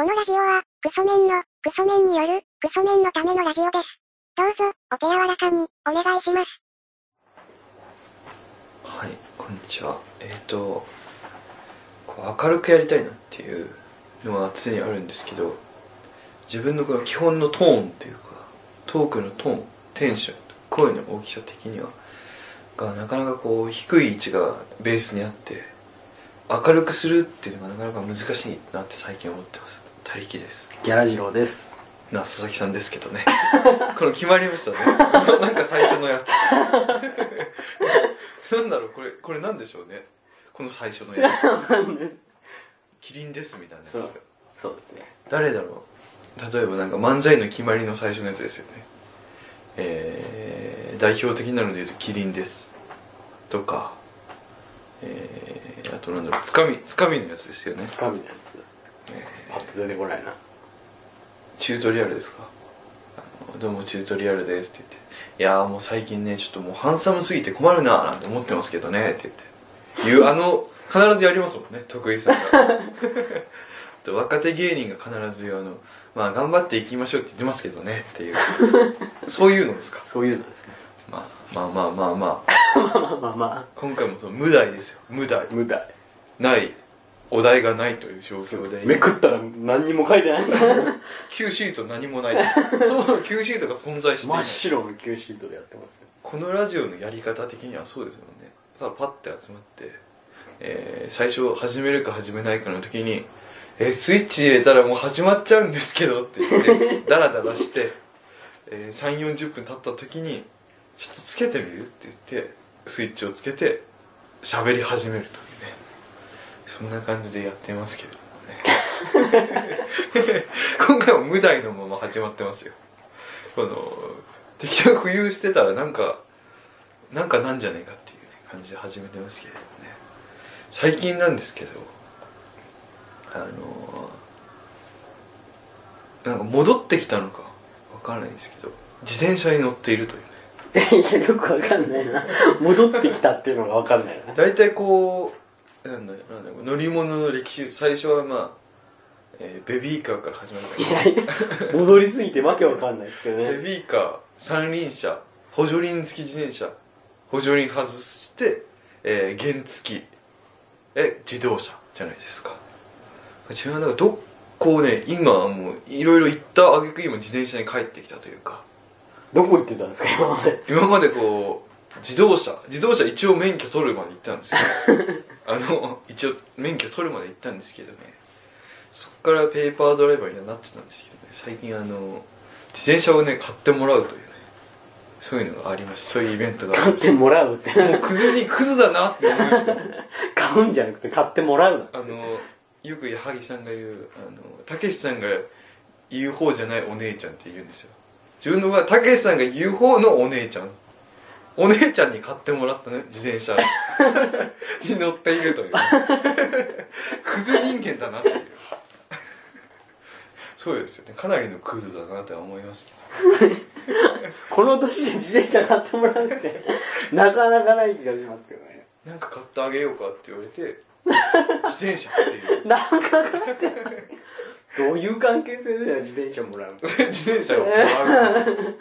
このラジオは、クソメンの、クソメンによる、クソメンのためのラジオです。どうぞ、お手柔らかに、お願いします。はい、こんにちは。えっ、と、こう明るくやりたいなっていうのは常にあるんですけど、自分のこの基本のトーンっていうか、トークのトーン、テンション、声の大きさ的には、がなかなかこう低い位置がベースにあって、明るくするっていうのがなかなか難しいなって最近思ってます。他力です。ギャラジローです。な佐々木さんですけどね。この決まりましたね。なんか最初のやつ。なんだろうこれこれなんでしょうね。この最初のやつ。キリンですみたいなやつですか？そうですね。誰だろう。例えばなんか漫才の決まりの最初のやつですよね。えー、代表的なので言うとキリンですとか。えー、あとなんだろうつかみつかみのやつですよね。つかみのやつ。えーパッと出てこないな。チュートリアルですか？どうもチュートリアルですって言って。いやーもう最近ねちょっともうハンサムすぎて困るなーなんて思ってますけどねって言って。いうあの必ずやりますもんね徳井さんが。と若手芸人が必ずあのまあ頑張っていきましょうって言ってますけどねっていう。そういうのですか、そういうのですね。まあ、まあ まあまあまあ。まあまあま今回もその無題ですよ無題。あ、無題。ないお題がないという状況でめくったら何にも書いてない。Q シート何もないそう Q シートが存在していない真っ白の Q シートでやってますよ。このラジオのやり方的にはそうですよねただパッて集まって、えー最初始めるか始めないかの時に「えースイッチ入れたらもう始まっちゃうんですけど」って言ってダラダラして、えー、3 4 0分経った時に「ちょっとつけてみる?」って言ってスイッチをつけて喋り始めるというねそんな感じでやってますけれどもね 今回も無題のまま始まってますよこの適当浮遊してたらなんかなんかなんじゃねえかっていう、ね、感じで始めてますけれどもね最近なんですけどあのなんか戻ってきたのかわからないんですけど自転車に乗っているというね いや、よくわかんないな。戻ってきたっていうのがわかんないな。大体こうなんだなんだ乗り物の歴史最初はまあ、えーベビーカーから始まるんだけど。戻りすぎてわけわかんないですけどベね。ビーカー三輪車。補助輪付き自転車。補助輪外して、えー原付き。え自動車。じゃないですか。自分はなんかどこをね今はもういろいろ行った挙句今自転車に帰ってきたというか。どこ行ってたんですか、今まで。今までこう自動車自動車一応免許取るまで行ったんですよ。あの一応免許取るまで行ったんですけどね。そっからペーパードライバーにはなってたんですけどね。最近あの自転車をね買ってもらうというねそういうのがありましてそういうイベントがありまし買ってもらうって。てもうクズにクズだなって思いますよ。買うんじゃなくて買ってもらうな。あのよく矢作さんが言うあのたけしさんが言う方じゃないお姉ちゃんって言うんですよ。自分の場合たけしさんが言う方のお姉ちゃんお姉ちゃんに買ってもらったね自転車。に乗っているという。クズ人間だなっていう。そうですよね。かなりのクズだなとは思いますけど。この年で自転車買ってもらうって、なかなかない気がしますけどね。なんか買ってあげようかって言われて自転車っていう。なんか買ってどういう関係性で自転車もらうの？自転車をもらう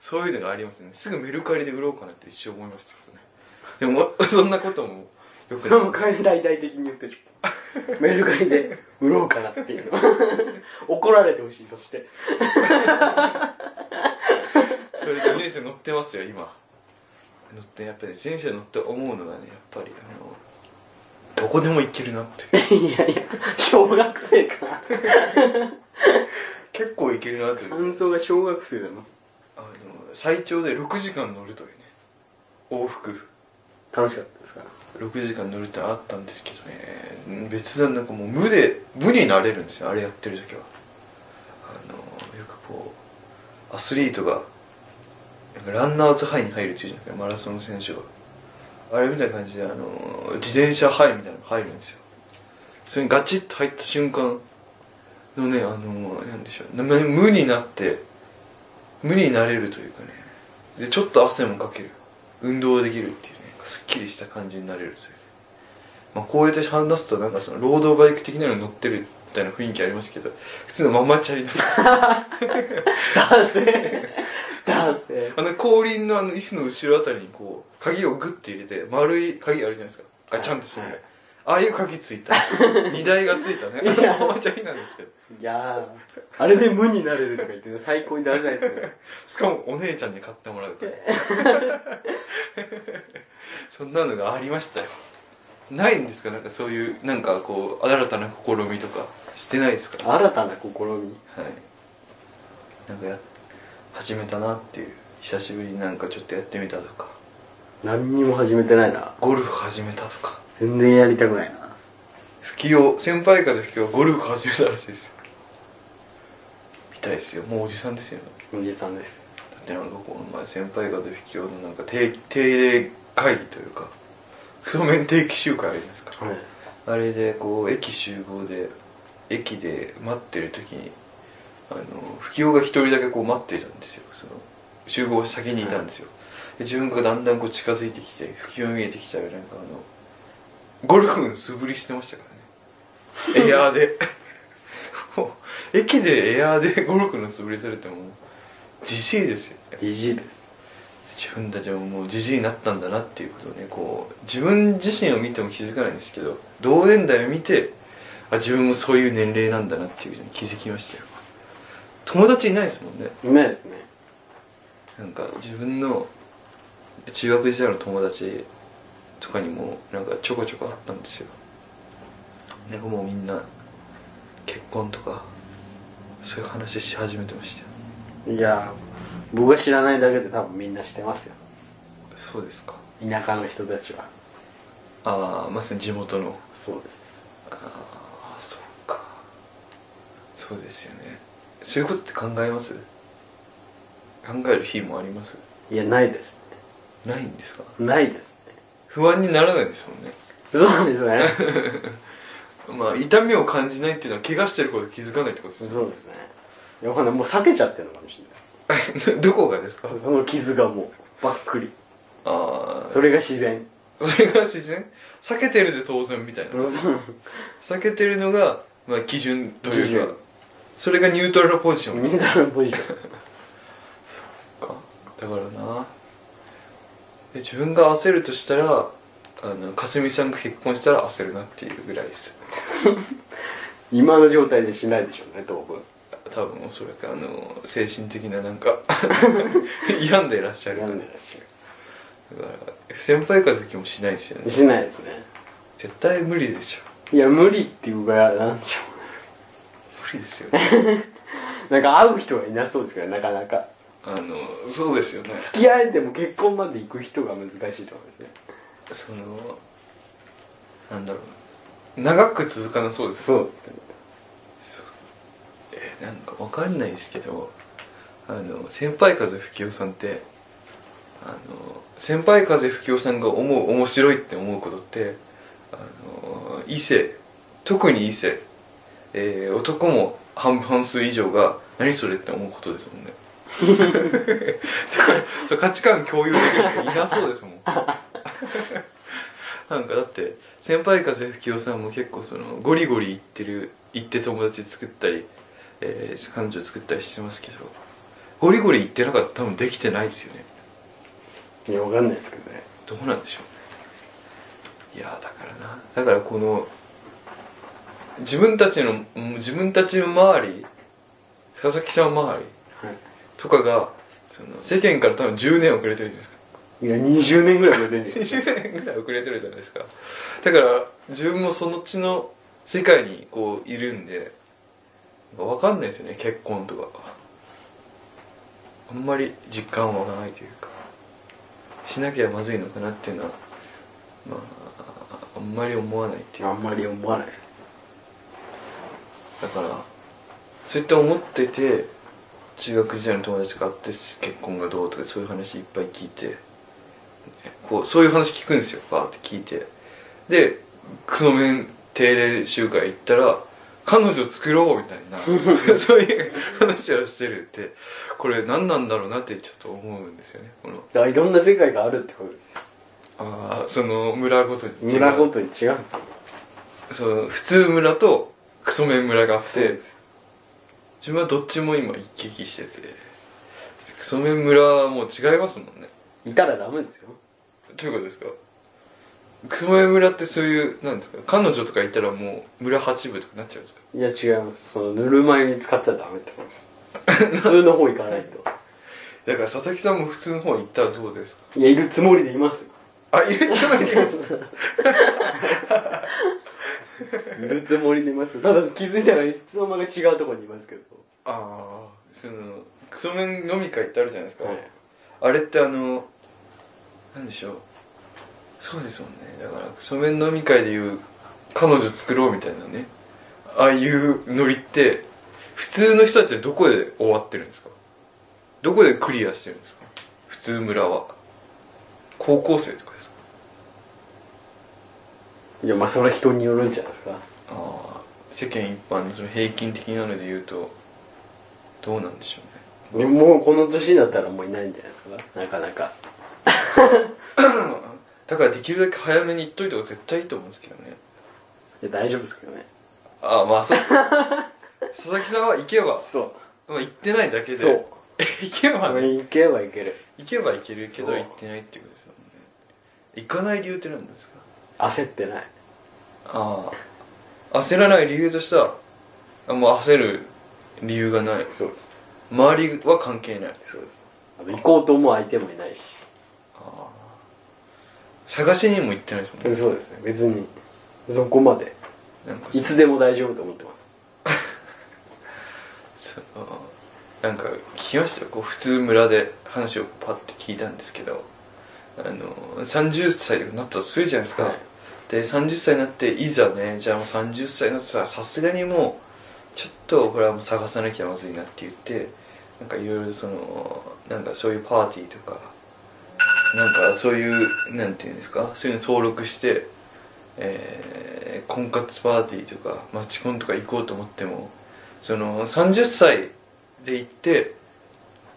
そういうのがありますね。すぐメルカリで売ろうかなって一瞬思いましたけどね。でもそんなこともよくそれもない大々的に言ってちょっとメルカリで売ろうかなっていう。怒られてほしいそして。それ自転車乗ってますよ今。乗ってやっぱり自転車乗って思うのがねやっぱりあのどこでも行けるなっていやいや小学生か 結構行けるなという。感想が小学生だのあの最長で6時間乗るというね往復。楽しかったですか？6時間乗るってあったんですけどねうん別段なんかもう無で無になれるんですよあれやってる時は。あのよくこうアスリートがランナーズハイに入るっていうじゃないですかマラソン選手があれみたいな感じであの自転車ハイみたいなのが入るんですよ。それにガチッと入った瞬間のねあのなんでしょうな無になって無になれるというかね。でちょっと汗もかける。運動できるっていうね。すっきりした感じになれるという、まあ、こうやって話すとなんかそのロードバイク的なのに乗ってるみたいな雰囲気ありますけど普通のママチャリなんで。す男性。男性。あの後輪のあの椅子の後ろあたりにこう鍵をグッて入れて丸い鍵あるじゃないですか。ガチャンとしてる、はいああいう鍵ついた。荷台がついたね。いや。あのママチャリなんですけど。いやーあれで無になれるとか言って 最高にダサいですねしかもお姉ちゃんに買ってもらうと そんなのがありましたよ。ないんですか？なんかそういうなんかこう新たな試みとか。してないですか？はい新たな試み？なんかや始めたなっていう。久しぶりになんかちょっとやってみたとか。何にも始めてないな。ゴルフ始めたとか全然やりたくないな。吹きを先輩風吹きをゴルフ始めたらしいですよ。みたいですよ。もうおじさんですよね。おじさんです。だってなんかこの前先輩風吹きのなんか定定例会議というかクソメン定期集会あるじゃないですか。はい。あれでこう駅集合で駅で待ってる時にあの吹雄が一人だけこう待ってたんですよ。その集合先にいたんですよ、で自分がだんだんこう近づいてきて吹雄が見えてきたらなんかあのゴルフの素振りしてましたからね。エアーで。駅でエアーでゴルフの素振りされてもじじいですよね。じじいです。自分たちももうじじいになったんだなっていうことをねこう自分自身を見ても気づかないんですけど同年代を見てあ自分もそういう年齢なんだなっていうふうに気づきましたよ。友達いないですもんね。うまいですね。なんか自分の中学時代の友達とかにもなんかちょこちょこあったんですよ。なんかもうみんな結婚とかそういう話し始めてましたよ。いやー僕が知らないだけで多分みんなしてますよ。そうですか。田舎の人たちは。ああまさに地元の。そうです。ああそっか。そうですよね。そういうことって考えます？考える日もあります？いやないですないんですか？ないです不安にならないですもんね。そうですね。まあ痛みを感じないっていうのは怪我してること気づかないってことですそうですね。いやほんでもう避けちゃってるのかもしれどこがですか？ないその傷がもうばっくり。ああそれが自然。それが自然？避けてるで当然みたいな。避けてるのが、まあ、基準というか。それがニュートラルポジション。みたいなポジション。か。だからなで自分が焦るとしたらあのかすみさんが結婚したら焦るなっていうぐらいです。今の状態でしないでしょうね当分。多分おそらくあの精神的ななんか 病んでいらっしゃる。病んでらっしゃだから先輩風気もしないですよね。るしないですね。絶対無理でしょ。いや無理っていうかなんでしょ無理ですよね。う なんか会う人がいなそうですけどなかなかあのそうですよね。付き合えても結婚まで行く人が難しいと思いますね。そのなんだろう。な長く続かなそうですよそうえーなんかわかんないですけどあの先輩風吹雄さんってあの先輩風吹雄さんが思う面白いって思うことってあの異性特に異性、えー男も半半数以上が何それって思うことですもんねだからそう価値観共有できる人いなそうですもん。なんかだって先輩風吹雄さんも結構そのゴリゴリ言ってる言って友達作ったり、えー彼女作ったりしてますけどゴリゴリ言ってなかったら多分できてないですよね。いやわかんないですけどね。どうなんでしょう。いやだからな。だからこの自分たちのうん自分たちの周り佐々木さん周りはとかがその世間から多分10年遅れてるじゃないですか。いいや20年ぐらい遅れてるんじゃない20年ぐらい遅れてるじゃないですか。だから自分もそのちの世界にこういるんで分かんないですよね結婚とか。あんまり実感は湧かないというか。しなきゃまずいのかなっていうのはまああんまり思わないっていうか。あんまり思わないです。だからそうやって思ってて中学時代の友達とか会って結婚がどうとかそういう話いっぱい聞いてこうそういう話聞くんですよバーって聞いて。でクソメン定例集会行ったら彼女作ろうみたいな そういう話をしてるってこれ何なんだろうなってちょっと思うんですよねこの。だからいろんな世界があるってことですよ。ああその村ごとに違う。村ごとに違うんですよその普通村とクソメン村があってそうです自分はどっちも今行き来しててクソメン村はもう違いますもんね。いたらダメですよ。どういうことですか？クソメン村ってそういうなんですか？彼女とかいたらもう村八部とかなっちゃうんですか？いや違います。そのぬるま湯に使ったらダメってことです。普通の方行かないと。だから佐々木さんも普通の方行ったらどうですか？いやいるつもりでいますよ。あいるつもりでい るつもりでいます。ただ気づいたらいつの間にか違うところにいますけど。ああそのクソメン飲み会ってあるじゃないですか、はい。あれってあのなんでしょう。そうですもんね。だからクソメン飲み会でいう彼女作ろうみたいなね。ああいうノリって普通の人たちはどこで終わってるんですか？どこでクリアしてるんですか？普通村は。高校生とかいやまあそれは人によるんじゃないですか。ああ世間一般のその平均的なので言うとどうなんでしょうね。でももうこの年になったらもういないんじゃないですか。なかなか。だからできるだけ早めに言っといた方が絶対いいと思うんですけどね。いや大丈夫ですけどね。ああまあそう。佐々木さんは行けば、そまあ、行ってないだけで。うそう。行けばね。行けば行ける。行けば行けるけど行ってないっていうことですよね。行かない理由って何なんですか？焦ってない。ああ。焦らない理由としてはあもう焦る理由がない。そうです。周りは関係ない。そうです。あと行こうと思う相手もいないし。ああ。探しにも行ってないですもんね。そうですね。別にそこまでなんかいつでも大丈夫と思ってます。そのなんか聞きましたよ。こう普通村で話をパッて聞いたんですけどあの30歳とかなったとするじゃないですか、はいで30歳になっていざねじゃあもう30歳になってささすがにもうちょっとこれはもう探さなきゃまずいなって言ってなんかいろいろそのなんかそういうパーティーとかなんかそういうなんていうんですかそういうの登録してえー婚活パーティーとかマチコンとか行こうと思ってもその30歳で行って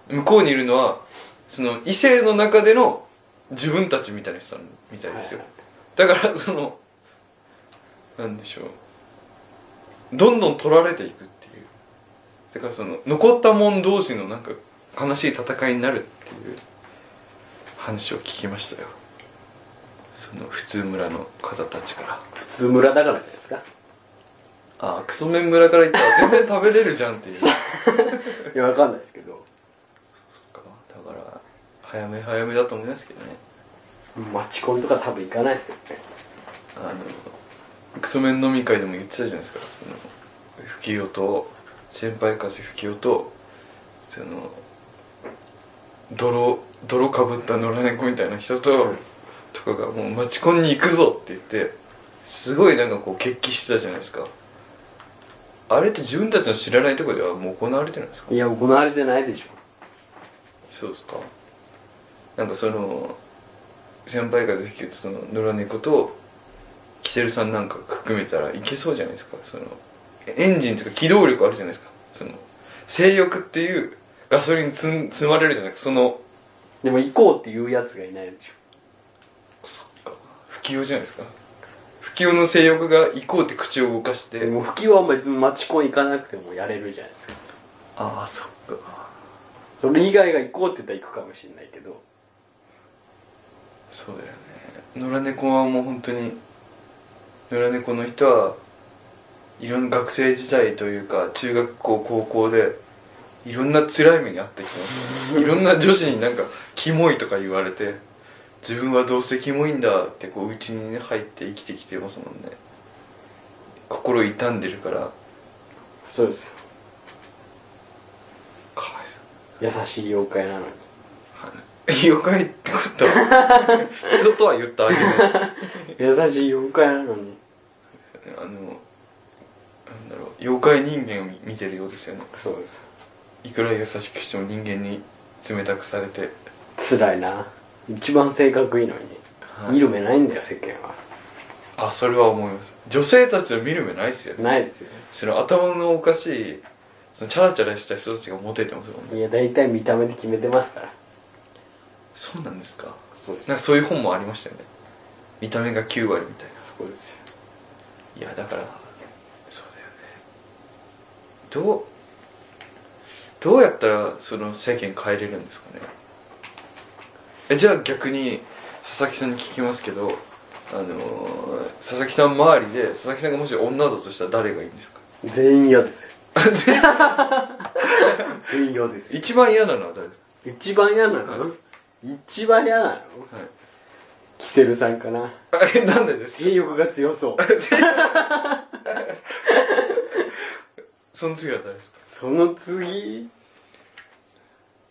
向こうにいるのはその異性の中での自分たちみたいな人みたいですよ、はい。だからそのなんでしょう。どんどん取られていくっていう。だからその残った者同士のなんか悲しい戦いになるっていう。話を聞きましたよ。その普通村の方たちから。普通村だからじゃないですか。ああクソメン村から行ったら全然食べれるじゃんっていう。そ ういやわかんないですけど。っすか。だから早め早めだと思いますけどねマチコンとか多分行かないですけどね。あのクソメン飲み会でも言ってたじゃないですか。その吹世と先輩風吹世とその泥泥かぶった野良猫みたいな人と、とかがもうマチコンに行くぞって言ってすごいなんかこう決起してたじゃないですか。あれって自分たちの知らないところではもう行われてるんですか？いや行われてないでしょ。そうですか。なんかその先輩方で言うとその野良猫とキセルさんなんか含めたらいけそうじゃないですか。そのエンジンというか機動力あるじゃないですか。その性欲っていうガソリン積ん積まれるじゃない。ですかそのでも行こうっていうやつがいないでしょ。そっか。不器用じゃないですか。不器用の性欲が行こうって口を動かして。でも吹きは別にマチコン行かなくてもやれるじゃないですか。ああそっか。それ以外が行こうって言ったら行くかもしれないけどそうだよね。野良猫はもう本当に野良猫の人はいろんな学生時代というか中学校高校でいろんな辛い目に遭ってきてます。いろんな女子になんか「キモい」とか言われて自分はどうせキモいんだってこう内にね入って生きてきてますもんね。心傷んでるから。そうですよ。かわいそう。優しい妖怪なのに妖怪ってこと？は人とは言ったわけじゃない。優しい妖怪なのに。あのなんだろう。妖怪人間を見てるようですよね。そうです。いくら優しくしても人間に冷たくされて、辛いな。一番性格いいのに、はい。見る目ないんだよ世間は。あそれは思います。女性たちは見る目ないっすよね。ないですよね。その頭のおかしいそのチャラチャラした人たちがモテてますもんね。いや大体見た目で決めてますからそうなんですか？そうです。なんかそういう本もありましたよね。見た目が9割みたいな。そうですよ。いやだからそうだよね。どうどうやったらその世間変えれるんですかね？えじゃあ逆に佐々木さんに聞きますけどあのー佐々木さん周りで佐々木さんがもし女だとしたら誰がいいんですか？全員嫌ですよ。全員？嫌です。よ一番嫌なのは誰ですか？一番嫌なの一番嫌なの。はいキセルさんかな。あえなんでですか？性欲が強そう。その次は誰ですか？その次。い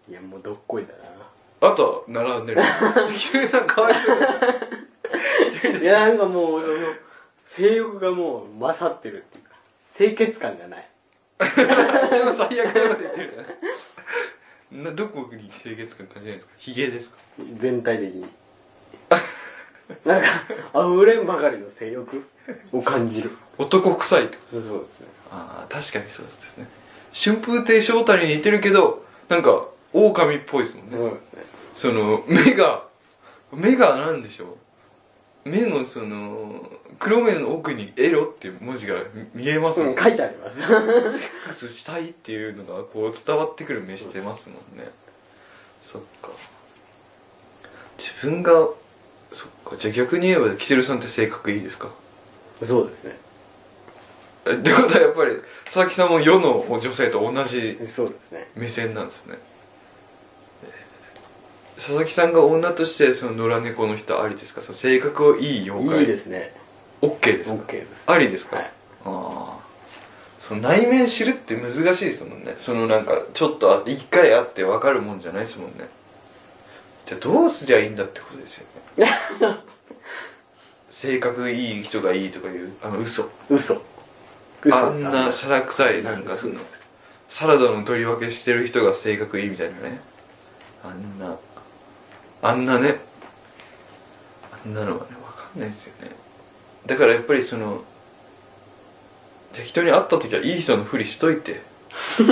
やもうどっこいだな。あとは並んでる。キセルさんかわいそういやなんかもうその性欲がもう勝ってるっていうか。清潔感がない。一番最悪なこと言ってるじゃないですかなどこに清潔感感じないですか？ヒゲですか？全体的に。なんか溢れんばかりの性欲を感じる。男臭いってことそうですね。ああ確かにそうですね。春風亭昇太に似てるけどなんか狼っぽいですもんね、そうですね。その目が目がなんでしょう？目のその黒目の奥に「エロ」っていう文字が見えますもんうん書いてあります。セックスしたいっていうのがこう伝わってくる目してますもんね。そっか。自分がそっか。じゃあ逆に言えばキセルさんって性格いいですか？そうですね。えってことはやっぱり佐々木さんも世の女性と同じそうですね。目線なんですね。えー佐々木さんが女としてその野良猫の人ありですか？その性格をいい妖怪。いいですね。OK ですか？OK です。ありですか、はい。ああその内面知るって難しいですもんね。そのなんかちょっとあって一回会って分かるもんじゃないですもんね。じゃあどうすりゃいいんだってことですよね。性格いい人がいいとかいうあの嘘。嘘。嘘。あんなしゃらくさいなんかその。サラダの取り分けしてる人が性格いいみたいなね。あんなあんなねあんなのはね分かんないですよね。だからやっぱりその適当に会った時はいい人のふりしといて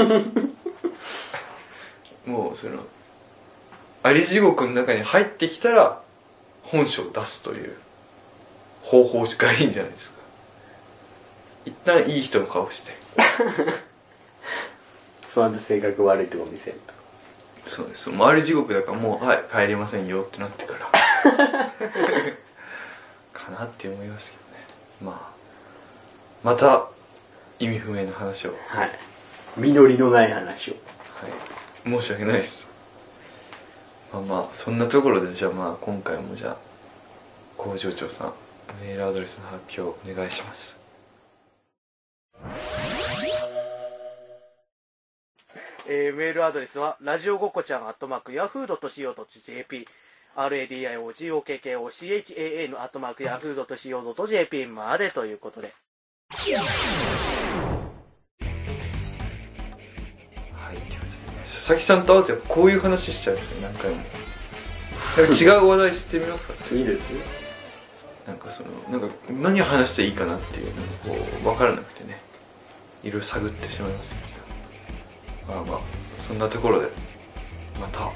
もうそのあり地獄の中に入ってきたら本性を出すという方法がいいんじゃないですか。一旦いい人の顔して。その後性格悪いとこ見せるとそうです。周り地獄だからもう「はい帰りませんよ」ってなってから。かなって思いますけどね。まあまた意味不明な話を、ははい。実りのない話を。い、申し訳ないです。まあまあそんなところでじゃあまあ今回もじゃあ工場長さんメールアドレスの発表お願いしますえーメールアドレスは、ラジオごっこちゃん、アットマーク、ヤフードと CO.jp、RADIOGOKKOCHAA のアットマーク、ヤフードと CO.jp までということで。はいということでね。佐々木さんと会うとやっぱこういう話しちゃうんですよ何回もなんか違う話題してみますか？いいですよ。なんかそのなんか何を話していいかなっていうのがこう分からなくてね。いろいろ探ってしまいましたけどまあまあそんなところでまた